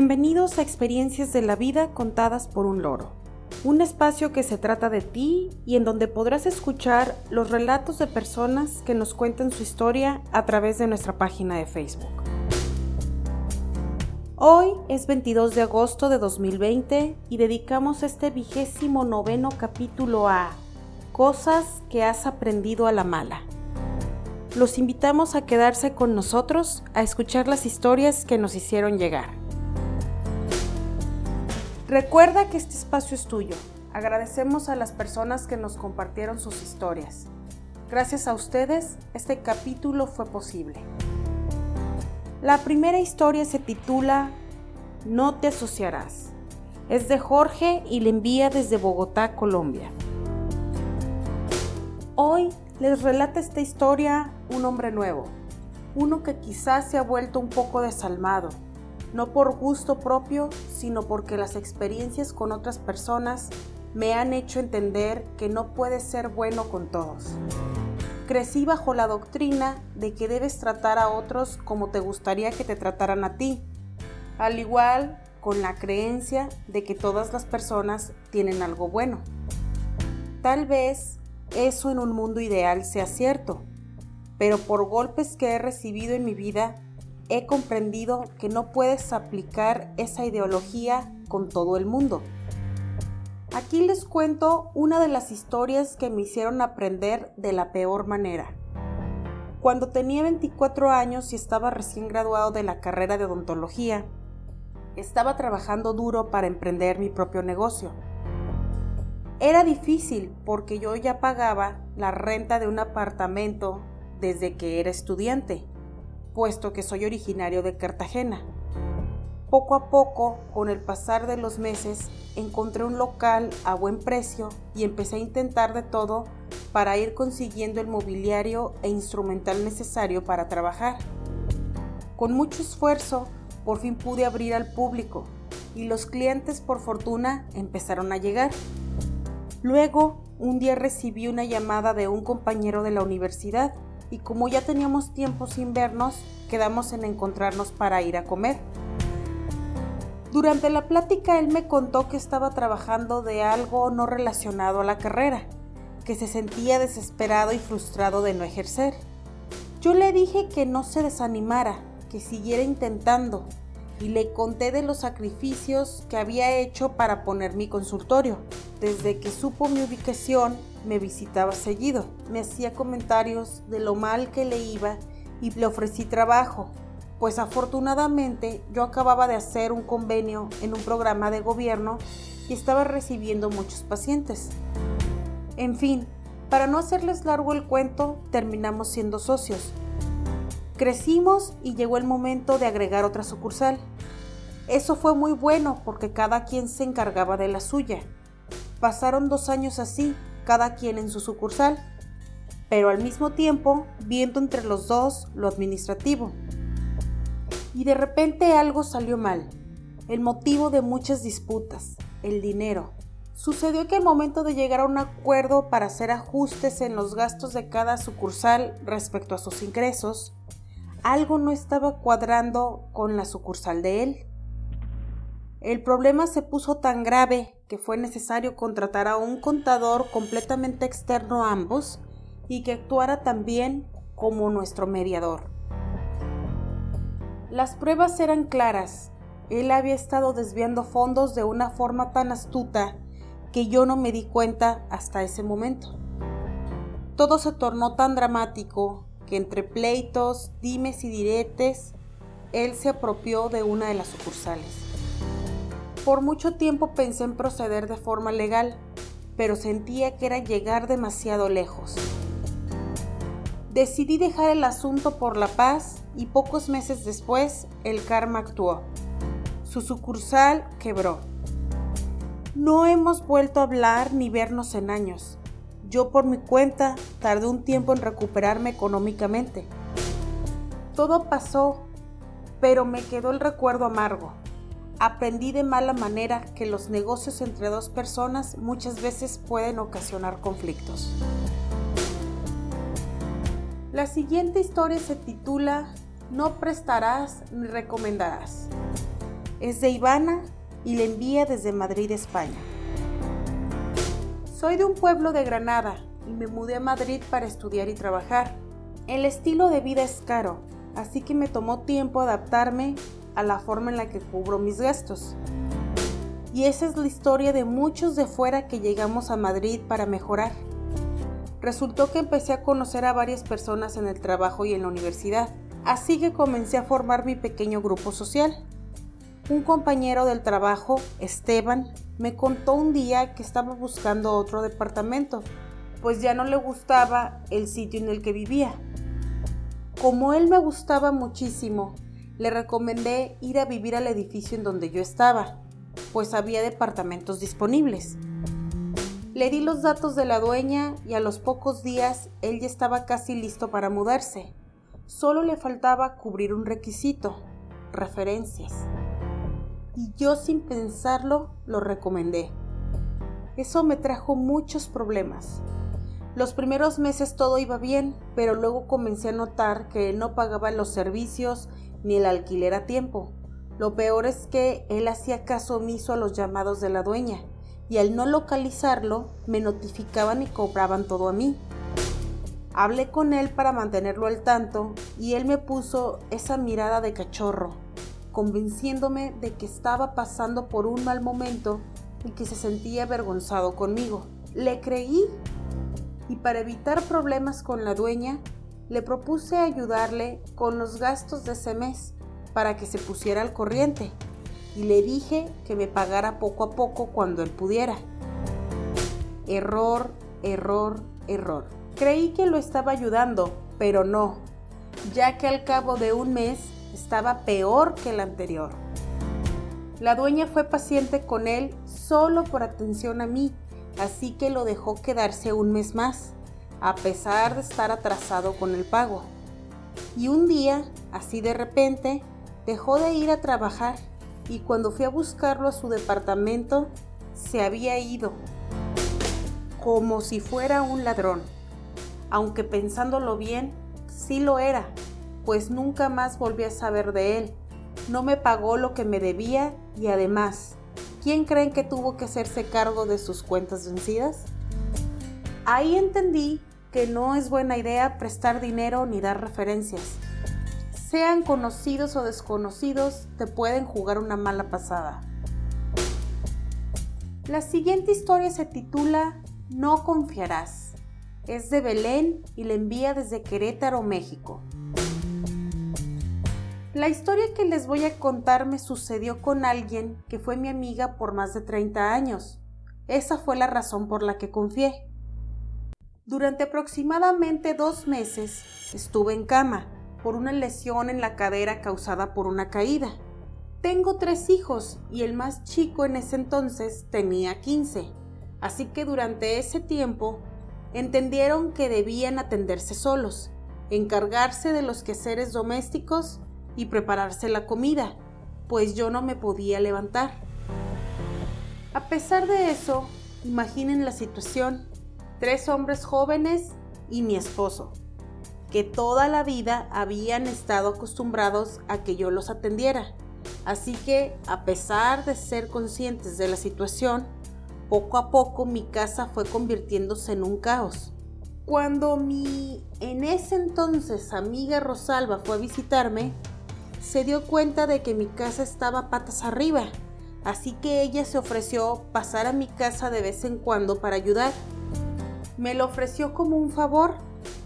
Bienvenidos a Experiencias de la Vida contadas por un loro, un espacio que se trata de ti y en donde podrás escuchar los relatos de personas que nos cuentan su historia a través de nuestra página de Facebook. Hoy es 22 de agosto de 2020 y dedicamos este vigésimo noveno capítulo a Cosas que has aprendido a la mala. Los invitamos a quedarse con nosotros a escuchar las historias que nos hicieron llegar. Recuerda que este espacio es tuyo. Agradecemos a las personas que nos compartieron sus historias. Gracias a ustedes, este capítulo fue posible. La primera historia se titula No te asociarás. Es de Jorge y le envía desde Bogotá, Colombia. Hoy les relata esta historia un hombre nuevo, uno que quizás se ha vuelto un poco desalmado, no por gusto propio, sino porque las experiencias con otras personas me han hecho entender que no puedes ser bueno con todos. Crecí bajo la doctrina de que debes tratar a otros como te gustaría que te trataran a ti, al igual con la creencia de que todas las personas tienen algo bueno. Tal vez eso en un mundo ideal sea cierto, pero por golpes que he recibido en mi vida he comprendido que no puedes aplicar esa ideología con todo el mundo. Aquí les cuento una de las historias que me hicieron aprender de la peor manera. Cuando tenía 24 años y estaba recién graduado de la carrera de odontología, estaba trabajando duro para emprender mi propio negocio. Era difícil porque yo ya pagaba la renta de un apartamento desde que era estudiante puesto que soy originario de Cartagena. Poco a poco, con el pasar de los meses, encontré un local a buen precio y empecé a intentar de todo para ir consiguiendo el mobiliario e instrumental necesario para trabajar. Con mucho esfuerzo, por fin pude abrir al público y los clientes, por fortuna, empezaron a llegar. Luego, un día recibí una llamada de un compañero de la universidad y como ya teníamos tiempo sin vernos, quedamos en encontrarnos para ir a comer. Durante la plática él me contó que estaba trabajando de algo no relacionado a la carrera, que se sentía desesperado y frustrado de no ejercer. Yo le dije que no se desanimara, que siguiera intentando, y le conté de los sacrificios que había hecho para poner mi consultorio. Desde que supo mi ubicación, me visitaba seguido, me hacía comentarios de lo mal que le iba y le ofrecí trabajo, pues afortunadamente yo acababa de hacer un convenio en un programa de gobierno y estaba recibiendo muchos pacientes. En fin, para no hacerles largo el cuento, terminamos siendo socios. Crecimos y llegó el momento de agregar otra sucursal. Eso fue muy bueno porque cada quien se encargaba de la suya. Pasaron dos años así, cada quien en su sucursal, pero al mismo tiempo viendo entre los dos lo administrativo. Y de repente algo salió mal, el motivo de muchas disputas, el dinero. Sucedió que al momento de llegar a un acuerdo para hacer ajustes en los gastos de cada sucursal respecto a sus ingresos, algo no estaba cuadrando con la sucursal de él. El problema se puso tan grave que fue necesario contratar a un contador completamente externo a ambos y que actuara también como nuestro mediador. Las pruebas eran claras. Él había estado desviando fondos de una forma tan astuta que yo no me di cuenta hasta ese momento. Todo se tornó tan dramático que entre pleitos, dimes y diretes, él se apropió de una de las sucursales. Por mucho tiempo pensé en proceder de forma legal, pero sentía que era llegar demasiado lejos. Decidí dejar el asunto por la paz y pocos meses después el karma actuó. Su sucursal quebró. No hemos vuelto a hablar ni vernos en años. Yo por mi cuenta tardé un tiempo en recuperarme económicamente. Todo pasó, pero me quedó el recuerdo amargo. Aprendí de mala manera que los negocios entre dos personas muchas veces pueden ocasionar conflictos. La siguiente historia se titula No prestarás ni recomendarás. es de Ivana y le envía desde Madrid, España. Soy de un pueblo de Granada y me mudé a Madrid para estudiar y trabajar. El estilo de vida es caro, así que me tomó tiempo adaptarme a la forma en la que cubro mis gastos. Y esa es la historia de muchos de fuera que llegamos a Madrid para mejorar. Resultó que empecé a conocer a varias personas en el trabajo y en la universidad, así que comencé a formar mi pequeño grupo social. Un compañero del trabajo, Esteban, me contó un día que estaba buscando otro departamento, pues ya no le gustaba el sitio en el que vivía. Como él me gustaba muchísimo, le recomendé ir a vivir al edificio en donde yo estaba, pues había departamentos disponibles. Le di los datos de la dueña y a los pocos días él ya estaba casi listo para mudarse. Solo le faltaba cubrir un requisito, referencias. Y yo sin pensarlo lo recomendé. Eso me trajo muchos problemas. Los primeros meses todo iba bien, pero luego comencé a notar que no pagaba los servicios ni el alquiler a tiempo. Lo peor es que él hacía caso omiso a los llamados de la dueña y al no localizarlo me notificaban y cobraban todo a mí. Hablé con él para mantenerlo al tanto y él me puso esa mirada de cachorro, convenciéndome de que estaba pasando por un mal momento y que se sentía avergonzado conmigo. Le creí y para evitar problemas con la dueña, le propuse ayudarle con los gastos de ese mes para que se pusiera al corriente y le dije que me pagara poco a poco cuando él pudiera. Error, error, error. Creí que lo estaba ayudando, pero no, ya que al cabo de un mes estaba peor que el anterior. La dueña fue paciente con él solo por atención a mí, así que lo dejó quedarse un mes más, a pesar de estar atrasado con el pago. Y un día, así de repente, dejó de ir a trabajar y cuando fui a buscarlo a su departamento, se había ido, como si fuera un ladrón. Aunque pensándolo bien, sí lo era, pues nunca más volví a saber de él. No me pagó lo que me debía y además, ¿quién creen que tuvo que hacerse cargo de sus cuentas vencidas? Ahí entendí que no es buena idea prestar dinero ni dar referencias sean conocidos o desconocidos, te pueden jugar una mala pasada. La siguiente historia se titula No confiarás. Es de Belén y la envía desde Querétaro, México. La historia que les voy a contar me sucedió con alguien que fue mi amiga por más de 30 años. Esa fue la razón por la que confié. Durante aproximadamente dos meses estuve en cama por una lesión en la cadera causada por una caída. Tengo tres hijos y el más chico en ese entonces tenía 15, así que durante ese tiempo entendieron que debían atenderse solos, encargarse de los quehaceres domésticos y prepararse la comida, pues yo no me podía levantar. A pesar de eso, imaginen la situación, tres hombres jóvenes y mi esposo que toda la vida habían estado acostumbrados a que yo los atendiera. Así que, a pesar de ser conscientes de la situación, poco a poco mi casa fue convirtiéndose en un caos. Cuando mi en ese entonces amiga Rosalba fue a visitarme, se dio cuenta de que mi casa estaba patas arriba, así que ella se ofreció pasar a mi casa de vez en cuando para ayudar. Me lo ofreció como un favor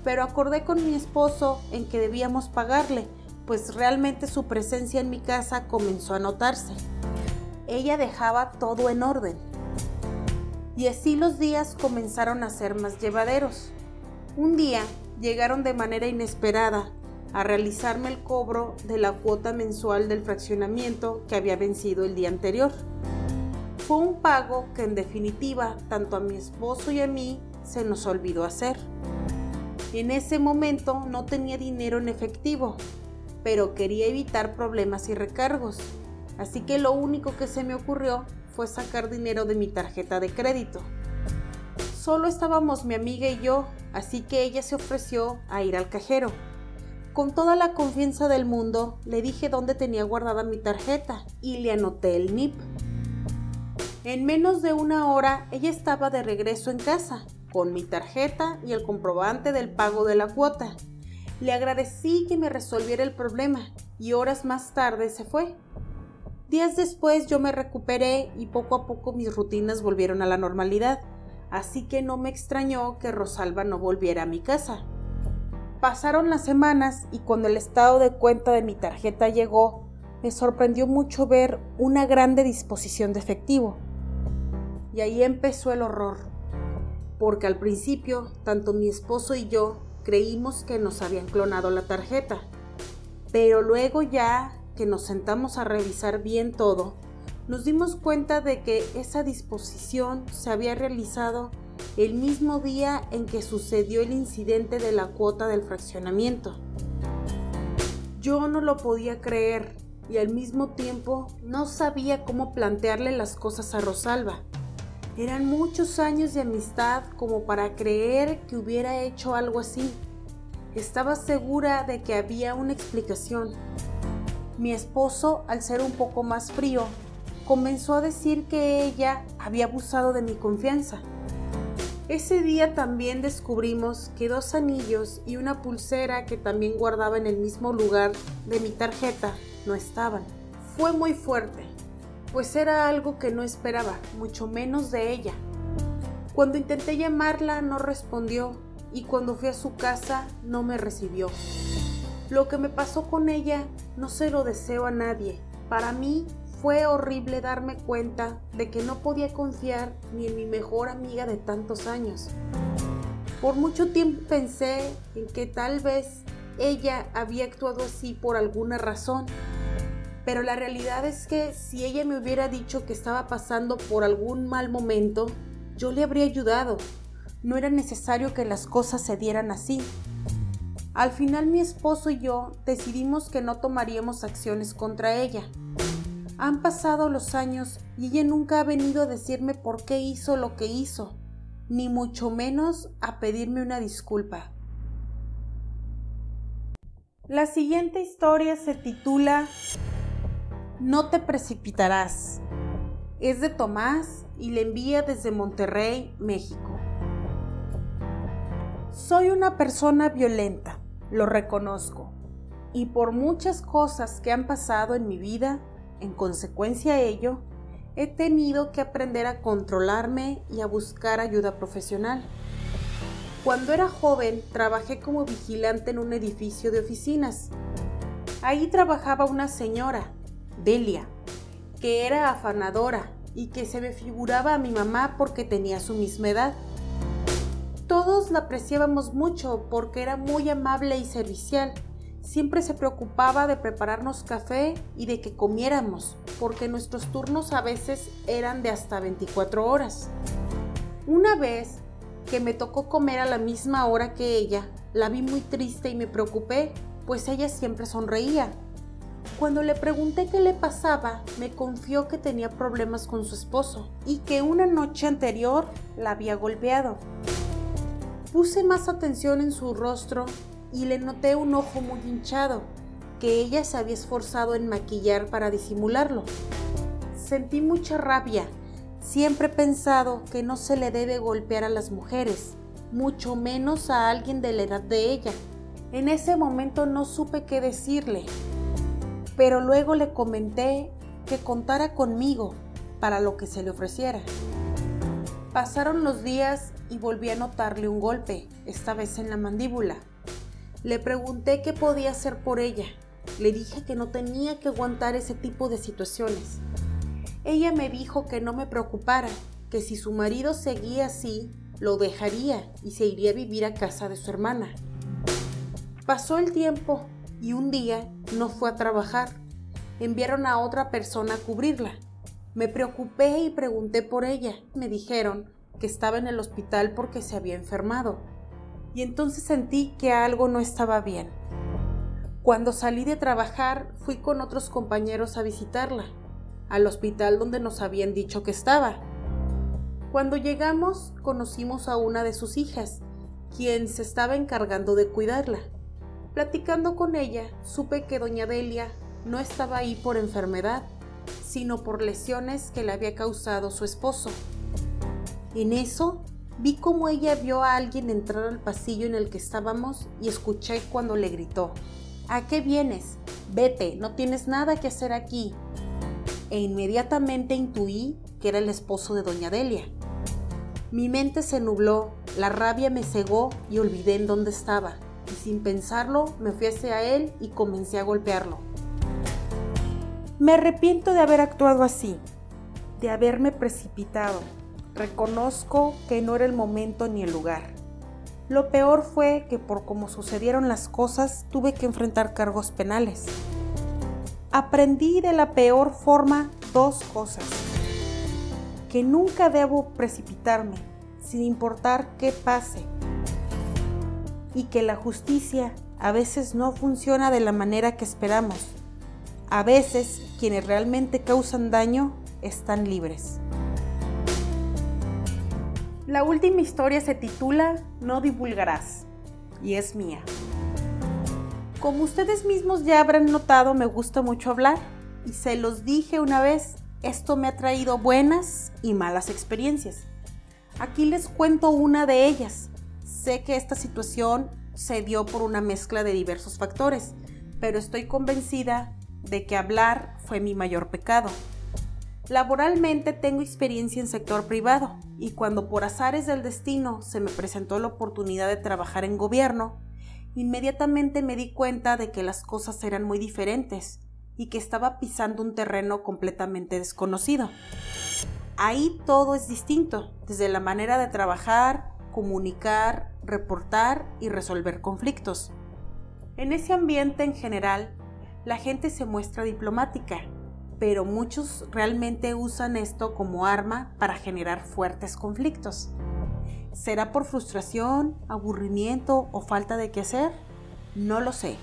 pero acordé con mi esposo en que debíamos pagarle, pues realmente su presencia en mi casa comenzó a notarse. Ella dejaba todo en orden. Y así los días comenzaron a ser más llevaderos. Un día llegaron de manera inesperada a realizarme el cobro de la cuota mensual del fraccionamiento que había vencido el día anterior. Fue un pago que en definitiva tanto a mi esposo y a mí se nos olvidó hacer. En ese momento no tenía dinero en efectivo, pero quería evitar problemas y recargos. Así que lo único que se me ocurrió fue sacar dinero de mi tarjeta de crédito. Solo estábamos mi amiga y yo, así que ella se ofreció a ir al cajero. Con toda la confianza del mundo, le dije dónde tenía guardada mi tarjeta y le anoté el NIP. En menos de una hora, ella estaba de regreso en casa, con mi tarjeta y el comprobante del pago de la cuota. Le agradecí que me resolviera el problema y horas más tarde se fue. Días después yo me recuperé y poco a poco mis rutinas volvieron a la normalidad, así que no me extrañó que Rosalba no volviera a mi casa. Pasaron las semanas y cuando el estado de cuenta de mi tarjeta llegó, me sorprendió mucho ver una grande disposición de efectivo. Y ahí empezó el horror, porque al principio tanto mi esposo y yo creímos que nos habían clonado la tarjeta, pero luego ya que nos sentamos a revisar bien todo, nos dimos cuenta de que esa disposición se había realizado el mismo día en que sucedió el incidente de la cuota del fraccionamiento. Yo no lo podía creer y al mismo tiempo no sabía cómo plantearle las cosas a Rosalba. Eran muchos años de amistad como para creer que hubiera hecho algo así. Estaba segura de que había una explicación. Mi esposo, al ser un poco más frío, comenzó a decir que ella había abusado de mi confianza ese día también descubrimos que dos anillos y una pulsera que también guardaba en el mismo lugar de mi tarjeta no estaban. Fue muy fuerte, pues era algo que no esperaba, mucho menos de ella. Cuando intenté llamarla no respondió y cuando fui a su casa no me recibió. Lo que me pasó con ella no se lo deseo a nadie. Para mí fue horrible darme cuenta de que no podía confiar ni en mi mejor amiga de tantos años. Por mucho tiempo pensé en que tal vez ella había actuado así por alguna razón, pero la realidad es que si ella me hubiera dicho que estaba pasando por algún mal momento, yo le habría ayudado. No era necesario que las cosas se dieran así. Al final mi esposo y yo decidimos que no tomaríamos acciones contra ella. Han pasado los años y ella nunca ha venido a decirme por qué hizo lo que hizo, ni mucho menos a pedirme una disculpa. La siguiente historia se titula No te precipitarás. Es de Tomás y le envía desde Monterrey, México. Soy una persona violenta, lo reconozco, y por muchas cosas que han pasado en mi vida, en consecuencia a ello, he tenido que aprender a controlarme y a buscar ayuda profesional. Cuando era joven trabajé como vigilante en un edificio de oficinas. Ahí trabajaba una señora, Delia, que era afanadora y que se me figuraba a mi mamá porque tenía su misma edad. Todos la apreciábamos mucho porque era muy amable y servicial siempre se preocupaba de prepararnos café y de que comiéramos, porque nuestros turnos a veces eran de hasta 24 horas. Una vez que me tocó comer a la misma hora que ella, la vi muy triste y me preocupé, pues ella siempre sonreía. Cuando le pregunté qué le pasaba, me confió que tenía problemas con su esposo y que una noche anterior la había golpeado. Puse más atención en su rostro y le noté un ojo muy hinchado, que ella se había esforzado en maquillar para disimularlo. Sentí mucha rabia. Siempre he pensado que no se le debe golpear a las mujeres, mucho menos a alguien de la edad de ella. En ese momento no supe qué decirle, pero luego le comenté que contara conmigo para lo que se le ofreciera. Pasaron los días y volví a notarle un golpe, esta vez en la mandíbula. Le pregunté qué podía hacer por ella. Le dije que no tenía que aguantar ese tipo de situaciones. Ella me dijo que no me preocupara, que si su marido seguía así, lo dejaría y se iría a vivir a casa de su hermana. Pasó el tiempo y un día no fue a trabajar. Enviaron a otra persona a cubrirla. Me preocupé y pregunté por ella. Me dijeron que estaba en el hospital porque se había enfermado y entonces sentí que algo no estaba bien. Cuando salí de trabajar fui con otros compañeros a visitarla, al hospital donde nos habían dicho que estaba. Cuando llegamos conocimos a una de sus hijas, quien se estaba encargando de cuidarla. Platicando con ella, supe que doña Delia no estaba ahí por enfermedad, sino por lesiones que le había causado su esposo. En eso, vi como ella vio a alguien entrar al pasillo en el que estábamos y escuché cuando le gritó, ¿A qué vienes? Vete, no tienes nada que hacer aquí. E inmediatamente intuí que era el esposo de doña Delia. Mi mente se nubló, la rabia me cegó y olvidé en dónde estaba. Y sin pensarlo, me fui hacia él y comencé a golpearlo. Me arrepiento de haber actuado así, de haberme precipitado. Reconozco que no era el momento ni el lugar. Lo peor fue que por cómo sucedieron las cosas tuve que enfrentar cargos penales. Aprendí de la peor forma dos cosas. Que nunca debo precipitarme, sin importar qué pase. Y que la justicia a veces no funciona de la manera que esperamos a veces quienes realmente causan daño están libres. La última historia se titula No divulgarás y es mía. Como ustedes mismos ya habrán notado, me gusta mucho hablar y se los dije una vez, esto me ha traído buenas y malas experiencias. Aquí les cuento una de ellas. Sé que esta situación se dio por una mezcla de diversos factores, pero estoy convencida de que hablar fue mi mayor pecado. Laboralmente tengo experiencia en sector privado y cuando por azares del destino se me presentó la oportunidad de trabajar en gobierno, inmediatamente me di cuenta de que las cosas eran muy diferentes y que estaba pisando un terreno completamente desconocido. Ahí todo es distinto, desde la manera de trabajar, comunicar, reportar y resolver conflictos. En ese ambiente en general, la gente se muestra diplomática, pero muchos realmente usan esto como arma para generar fuertes conflictos. ¿Será por frustración, aburrimiento o falta de qué hacer? No lo sé,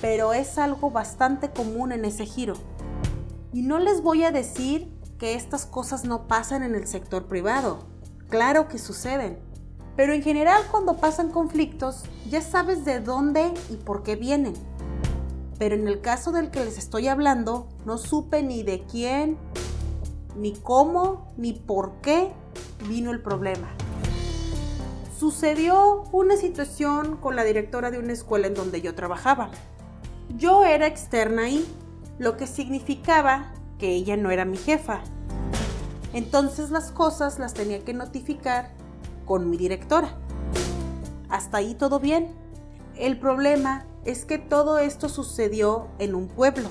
pero es algo bastante común en ese giro. Y no les voy a decir que estas cosas no pasan en el sector privado. Claro que suceden. Pero en general cuando pasan conflictos ya sabes de dónde y por qué vienen pero en el caso del que les estoy hablando, no supe ni de quién, ni cómo, ni por qué vino el problema. Sucedió una situación con la directora de una escuela en donde yo trabajaba. Yo era externa ahí, lo que significaba que ella no era mi jefa. Entonces las cosas las tenía que notificar con mi directora. Hasta ahí todo bien. El problema es que todo esto sucedió en un pueblo.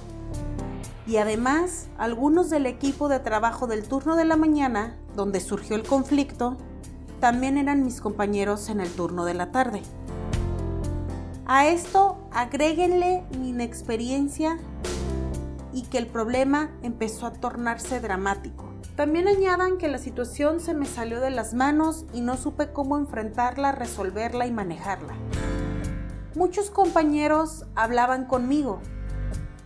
Y además, algunos del equipo de trabajo del turno de la mañana, donde surgió el conflicto, también eran mis compañeros en el turno de la tarde. A esto agréguenle mi inexperiencia y que el problema empezó a tornarse dramático. También añadan que la situación se me salió de las manos y no supe cómo enfrentarla, resolverla y manejarla. Muchos compañeros hablaban conmigo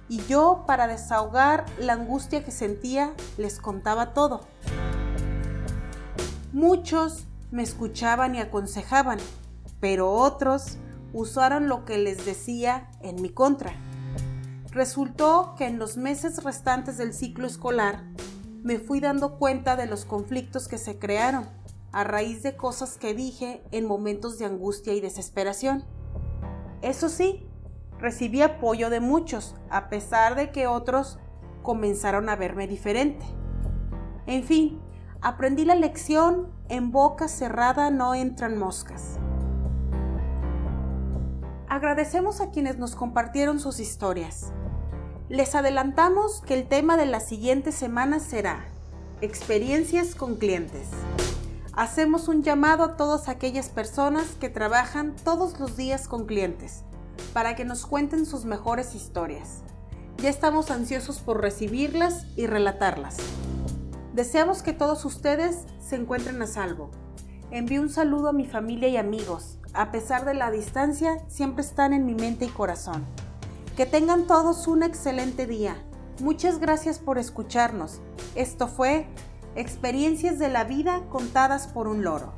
y yo, para desahogar la angustia que sentía, les contaba todo. Muchos me escuchaban y aconsejaban, pero otros usaron lo que les decía en mi contra. Resultó que en los meses restantes del ciclo escolar me fui dando cuenta de los conflictos que se crearon a raíz de cosas que dije en momentos de angustia y desesperación. Eso sí, recibí apoyo de muchos, a pesar de que otros comenzaron a verme diferente. En fin, aprendí la lección, en boca cerrada no entran moscas. Agradecemos a quienes nos compartieron sus historias. Les adelantamos que el tema de la siguiente semana será experiencias con clientes hacemos un llamado a todas aquellas personas que trabajan todos los días con clientes para que nos cuenten sus mejores historias. Ya estamos ansiosos por recibirlas y relatarlas. Deseamos que todos ustedes se encuentren a salvo. Envío un saludo a mi familia y amigos. A pesar de la distancia, siempre están en mi mente y corazón. Que tengan todos un excelente día. Muchas gracias por escucharnos. Esto fue Experiencias de la vida contadas por un loro.